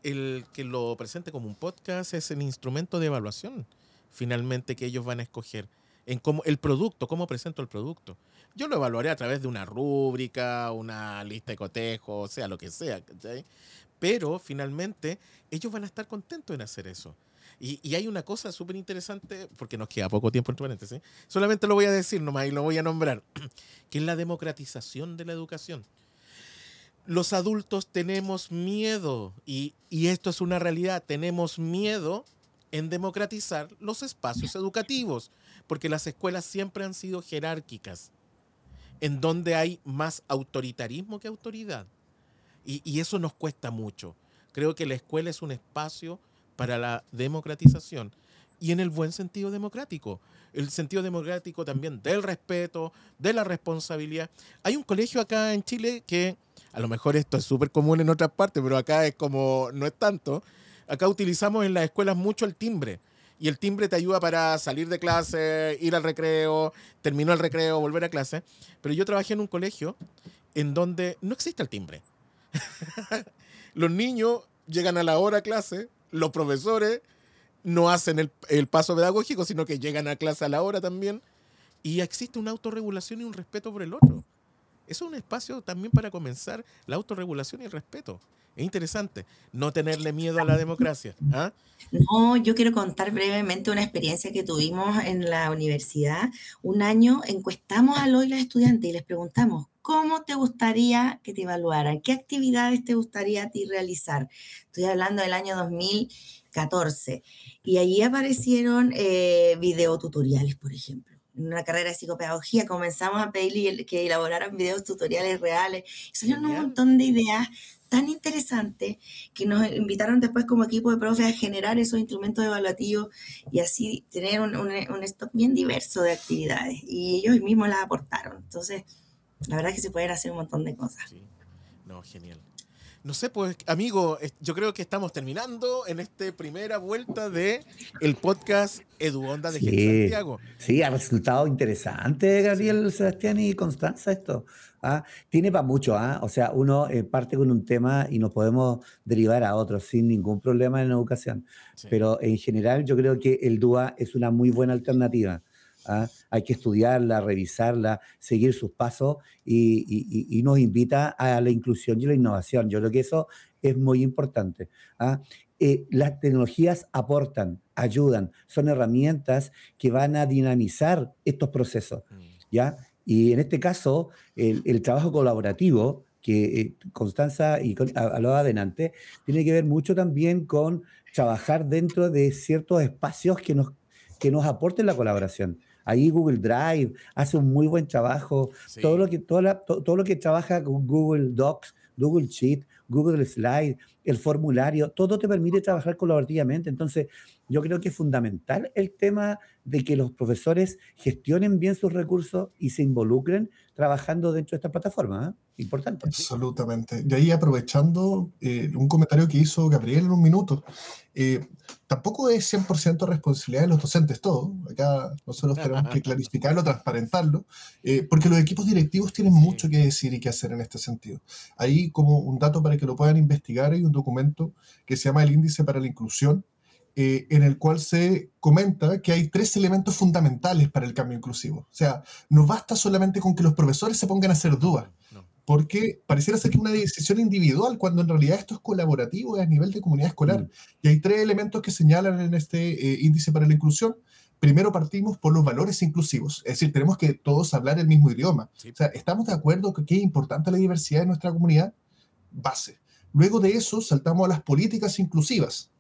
el que lo presente como un podcast es el instrumento de evaluación, finalmente, que ellos van a escoger. En cómo, el producto, cómo presento el producto. Yo lo evaluaré a través de una rúbrica, una lista de cotejos, sea lo que sea. Pero finalmente ellos van a estar contentos en hacer eso. Y, hay una cosa súper interesante, porque nos queda poco tiempo entre paréntesis, solamente lo voy a decir nomás y lo voy a nombrar, que es la democratización de la educación. Los adultos tenemos miedo, y, y esto es una realidad, tenemos miedo en democratizar los espacios educativos, porque las escuelas siempre han sido jerárquicas en donde hay más autoritarismo que autoridad. Y, eso nos cuesta mucho. Creo que la escuela es un espacio para la democratización y en el buen sentido democrático. El sentido democrático también del respeto, de la responsabilidad. Hay un colegio acá en Chile que, a lo mejor esto es súper común en otras partes, pero acá es como, no es tanto. Acá utilizamos en las escuelas mucho el timbre y el timbre te ayuda para salir de clase, ir al recreo, terminó el recreo, volver a clase. Pero yo trabajé en un colegio en donde no existe el timbre. los niños llegan a la hora a clase, los profesores no hacen el, paso pedagógico, sino que llegan a clase a la hora también. Y existe una autorregulación y un respeto por el otro. Eso es un espacio también para comenzar la autorregulación y el respeto. Es interesante no tenerle miedo a la democracia. ¿ah? No, yo quiero contar brevemente una experiencia que tuvimos en la universidad. Un año encuestamos a los estudiantes y les preguntamos, ¿cómo te gustaría que te evaluaran? ¿Qué actividades te gustaría a ti realizar? Estoy hablando del año 2014. Y allí aparecieron eh, videotutoriales, por ejemplo. En una carrera de psicopedagogía comenzamos a pedirle que elaboraran videos tutoriales reales. Y salieron un montón de ideas tan interesante que nos invitaron después como equipo de profes a generar esos instrumentos evaluativos y así tener un, un, stock bien diverso de actividades. Y ellos mismos las aportaron. Entonces, la verdad es que se pueden hacer un montón de cosas. Sí. No, genial. No sé, pues, amigo, yo creo que estamos terminando en esta primera vuelta de el podcast Eduonda de sí, Santiago. Sí, ha resultado interesante, Gabriel, Sebastián y Constanza, esto. ¿ah? Tiene para mucho, ¿ah? O sea, uno eh, parte con un tema y nos podemos derivar a otros sin ningún problema en la educación. Pero en general yo creo que el DUA es una muy buena alternativa. ¿Ah? Hay que estudiarla, revisarla, seguir sus pasos y, nos invita a la inclusión y la innovación. Yo creo que eso es muy importante. ¿ah? Eh, las tecnologías aportan, ayudan, son herramientas que van a dinamizar estos procesos. Mm. ¿ya? Y en este caso, el, trabajo colaborativo que eh, Constanza y hablaba adelante, tiene que ver mucho también con trabajar dentro de ciertos espacios que nos, que nos aporten la colaboración. Ahí Google Drive hace un muy buen trabajo. Todo, lo que, todo, lo que trabaja con Google Docs, Google Sheet, Google Slide, el formulario, todo te permite trabajar colaborativamente. Entonces, yo creo que es fundamental el tema de que los profesores gestionen bien sus recursos y se involucren trabajando dentro de esta plataforma. ¿eh? Importante. Absolutamente. Y ahí aprovechando eh, un comentario que hizo Gabriel en un minuto, eh, tampoco es 100% responsabilidad de los docentes todo. Acá nosotros tenemos que clarificarlo, transparentarlo, porque los equipos directivos tienen mucho que decir y que hacer en este sentido. Ahí como un dato para que lo puedan investigar hay un documento que se llama el Índice para la Inclusión, eh, en el cual se comenta que hay tres elementos fundamentales para el cambio inclusivo. O sea, no basta solamente con que los profesores se pongan a hacer dudas, porque pareciera ser que es una decisión individual, cuando en realidad esto es colaborativo a nivel de comunidad escolar. Mm. Y hay tres elementos que señalan en este eh, índice para la inclusión. Primero partimos por los valores inclusivos, es decir, tenemos que todos hablar el mismo idioma. O sea, ¿estamos de acuerdo que es importante la diversidad de nuestra comunidad? Base. Luego de eso saltamos a las políticas inclusivas.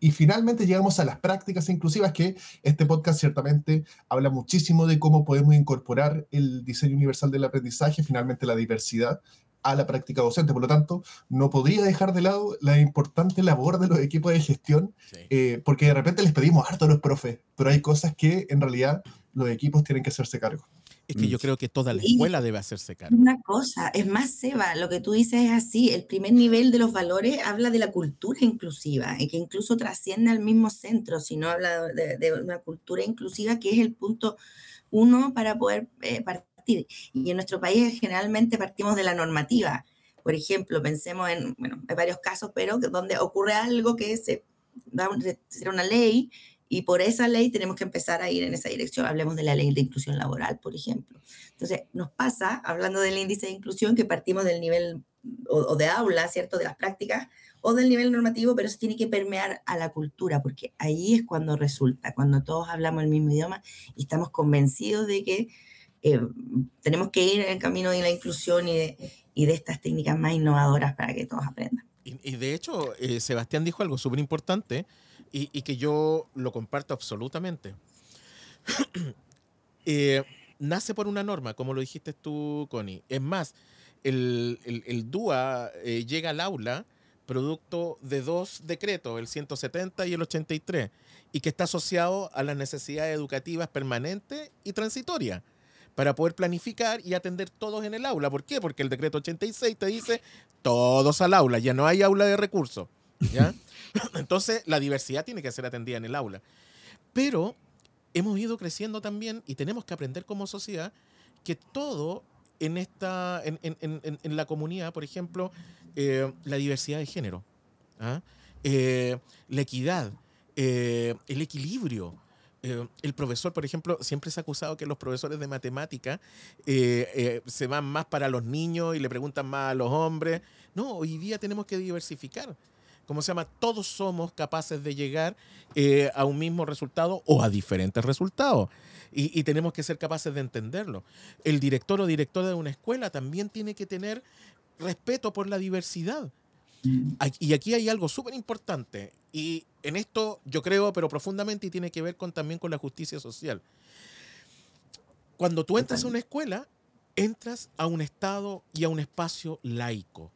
Y finalmente llegamos a las prácticas inclusivas, que este podcast ciertamente habla muchísimo de cómo podemos incorporar el diseño universal del aprendizaje, finalmente la diversidad, a la práctica docente. Por lo tanto, no podría dejar de lado la importante labor de los equipos de gestión, eh, porque de repente les pedimos harto a los profes, pero hay cosas que en realidad los equipos tienen que hacerse cargo. Es que yo mm. creo que toda la escuela debe hacerse cargo. Una cosa, es más, Seba, lo que tú dices es así, el primer nivel de los valores habla de la cultura inclusiva y que incluso trasciende al mismo centro, si no habla de, una cultura inclusiva que es el punto uno para poder eh, partir. Y en nuestro país generalmente partimos de la normativa. Por ejemplo, pensemos en, bueno, hay varios casos, pero donde ocurre algo que se da una ley y por esa ley tenemos que empezar a ir en esa dirección. Hablemos de la ley de inclusión laboral, por ejemplo. Entonces, nos pasa, hablando del índice de inclusión, que partimos del nivel o, de aula, ¿cierto? De las prácticas o del nivel normativo, pero eso tiene que permear a la cultura, porque ahí es cuando resulta, cuando todos hablamos el mismo idioma y estamos convencidos de que eh, tenemos que ir en el camino de la inclusión y de, y de estas técnicas más innovadoras para que todos aprendan. Y, de hecho, eh, Sebastián dijo algo súper importante y, que yo lo comparto absolutamente. Eh, nace por una norma, como lo dijiste tú, Connie. Es más, el, el, DUA eh, llega al aula producto de dos decretos, el 170 y el 83, y que está asociado a las necesidades educativas permanentes y transitorias para poder planificar y atender todos en el aula. ¿Por qué? Porque el decreto 86 te dice todos al aula, ya no hay aula de recursos. ¿Ya? Entonces, la diversidad tiene que ser atendida en el aula. Pero hemos ido creciendo también y tenemos que aprender como sociedad que todo en, esta, en, la comunidad, por ejemplo, eh, la diversidad de género, ¿ah? eh, la equidad, eh, el equilibrio. el profesor, por ejemplo, siempre se ha acusado que los profesores de matemática se van más para los niños y le preguntan más a los hombres. No, hoy día tenemos que diversificar ¿cómo se llama? Todos somos capaces de llegar eh, a un mismo resultado o a diferentes resultados. Y, y, tenemos que ser capaces de entenderlo. El director o directora de una escuela también tiene que tener respeto por la diversidad. Y aquí hay algo súper importante. Y en esto yo creo, pero profundamente, y tiene que ver con, también con la justicia social. Cuando tú entras a una escuela, entras a un estado y a un espacio laico.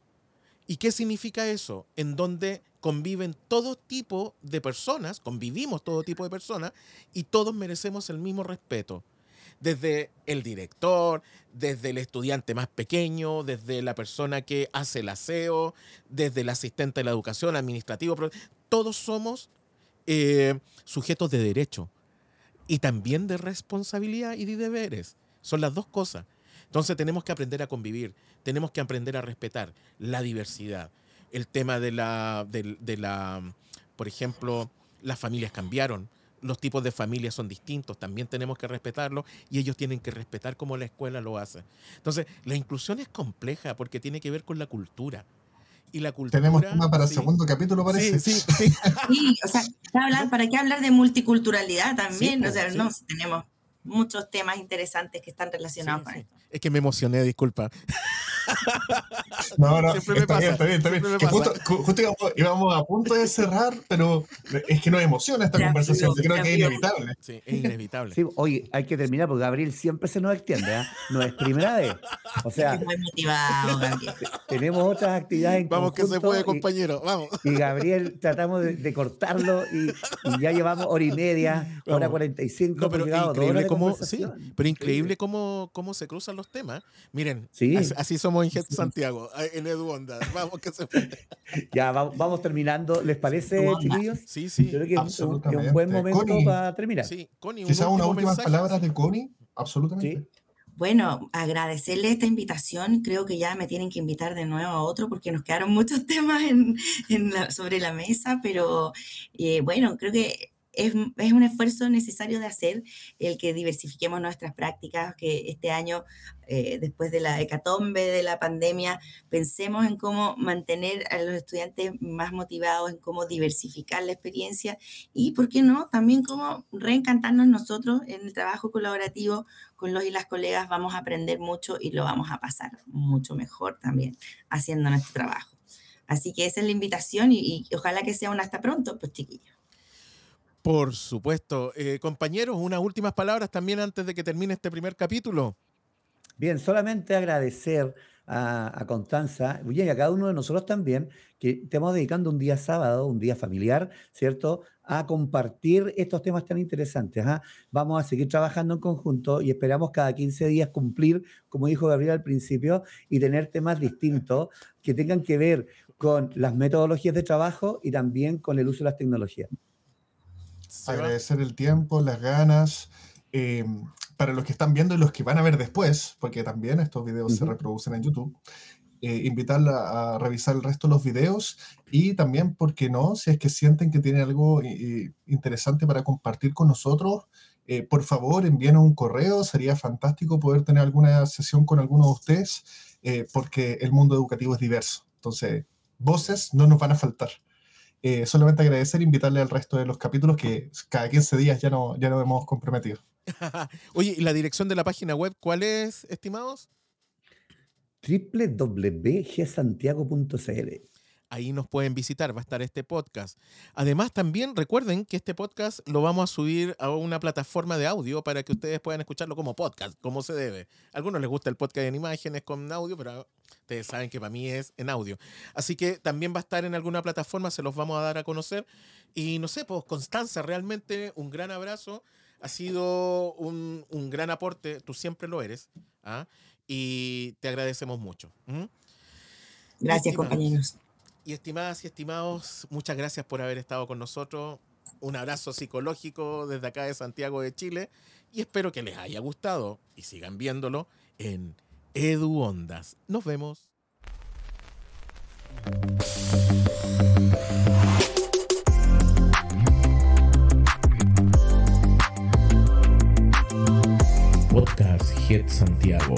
¿Y qué significa eso? En donde conviven todo tipo de personas, convivimos todo tipo de personas y todos merecemos el mismo respeto. Desde el director, desde el estudiante más pequeño, desde la persona que hace el aseo, desde el asistente de la educación, administrativo, todos somos eh, sujetos de derecho y también de responsabilidad y de deberes. Son las dos cosas. Entonces tenemos que aprender a convivir, tenemos que aprender a respetar la diversidad. El tema de la, de, la, por ejemplo, las familias cambiaron, los tipos de familias son distintos, también tenemos que respetarlo y ellos tienen que respetar como la escuela lo hace. Entonces, la inclusión es compleja porque tiene que ver con la cultura. Y la cultura, Tenemos tema para el segundo capítulo, parece. Sí, sí, sí. sí o sea, ¿para qué hablar de multiculturalidad también? o sea, no, tenemos muchos temas interesantes que están relacionados con esto. Es que me emocioné, disculpa. No, no, Siempre está, bien, está bien, está bien, Justo, justo íbamos, a punto de cerrar, pero es que nos emociona esta conversación. Yo creo que es inevitable. Sí, es inevitable. Sí, oye, hay que terminar porque Gabriel siempre se nos extiende, ¿eh? No es primera vez. O sea, tenemos otras actividades en Vamos que se puede, compañero, vamos. Y Gabriel tratamos de, cortarlo y, ya llevamos hora y media, hora cuarenta y cinco. pero increíble cómo, sí, pero increíble cómo, cómo se cruzan los temas. Miren, así, somos en Jet Santiago, en Edu Onda. Vamos que se. Ya, vamos, terminando. ¿Les parece, chiquillos? Sí, sí. Yo creo que es un, buen momento para terminar. Sí, Connie, Quizás una últimas palabras de Connie. Absolutamente. Bueno, agradecerle esta invitación. Creo que ya me tienen que invitar de nuevo a otro porque nos quedaron muchos temas en, sobre la mesa, pero eh, bueno, creo que es, un esfuerzo necesario de hacer el que diversifiquemos nuestras prácticas, que este año, eh, después de la hecatombe de la pandemia, pensemos en cómo mantener a los estudiantes más motivados, en cómo diversificar la experiencia y, ¿por qué no?, también cómo reencantarnos nosotros en el trabajo colaborativo con los y las colegas, vamos a aprender mucho y lo vamos a pasar mucho mejor también haciendo nuestro trabajo. Así que esa es la invitación y, y ojalá que sea un hasta pronto, pues chiquillos. Por supuesto. Eh, compañeros, unas últimas palabras también antes de que termine este primer capítulo. Bien, solamente agradecer a, Constanza y a cada uno de nosotros también que estamos dedicando un día sábado, un día familiar, ¿cierto?, a compartir estos temas tan interesantes. ¿ah? Vamos a seguir trabajando en conjunto y esperamos cada 15 días cumplir, como dijo Gabriel al principio, y tener temas distintos que tengan que ver con las metodologías de trabajo y también con el uso de las tecnologías agradecer el tiempo, las ganas. Eh, para los que están viendo y los que van a ver después, porque también estos videos se reproducen en YouTube, eh, invitarla a revisar el resto de los videos y también, ¿por qué no? Si es que sienten que tienen algo eh, interesante para compartir con nosotros, por favor envíenos un correo, sería fantástico poder tener alguna sesión con alguno de ustedes, porque el mundo educativo es diverso. Entonces, voces no nos van a faltar. Eh, solamente agradecer e invitarle al resto de los capítulos que cada 15 días ya no, ya no hemos comprometido. Oye, ¿y la dirección de la página web cuál es, estimados? www.gsantiago.cl Ahí nos pueden visitar, va a estar este podcast. Además, también recuerden que este podcast lo vamos a subir a una plataforma de audio para que ustedes puedan escucharlo como podcast, como se debe. A algunos les gusta el podcast en imágenes con audio, pero ustedes saben que para mí es en audio. Así que también va a estar en alguna plataforma, se los vamos a dar a conocer. Y no sé, pues Constanza, realmente un gran abrazo. Ha sido un, gran aporte, tú siempre lo eres. ¿ah? Y te agradecemos mucho. Gracias, compañeros. Y estimadas y estimados, muchas gracias por haber estado con nosotros. Un abrazo psicológico desde acá de Santiago de Chile y espero que les haya gustado y sigan viéndolo en Edu Ondas. Nos vemos. Podcast Head Santiago.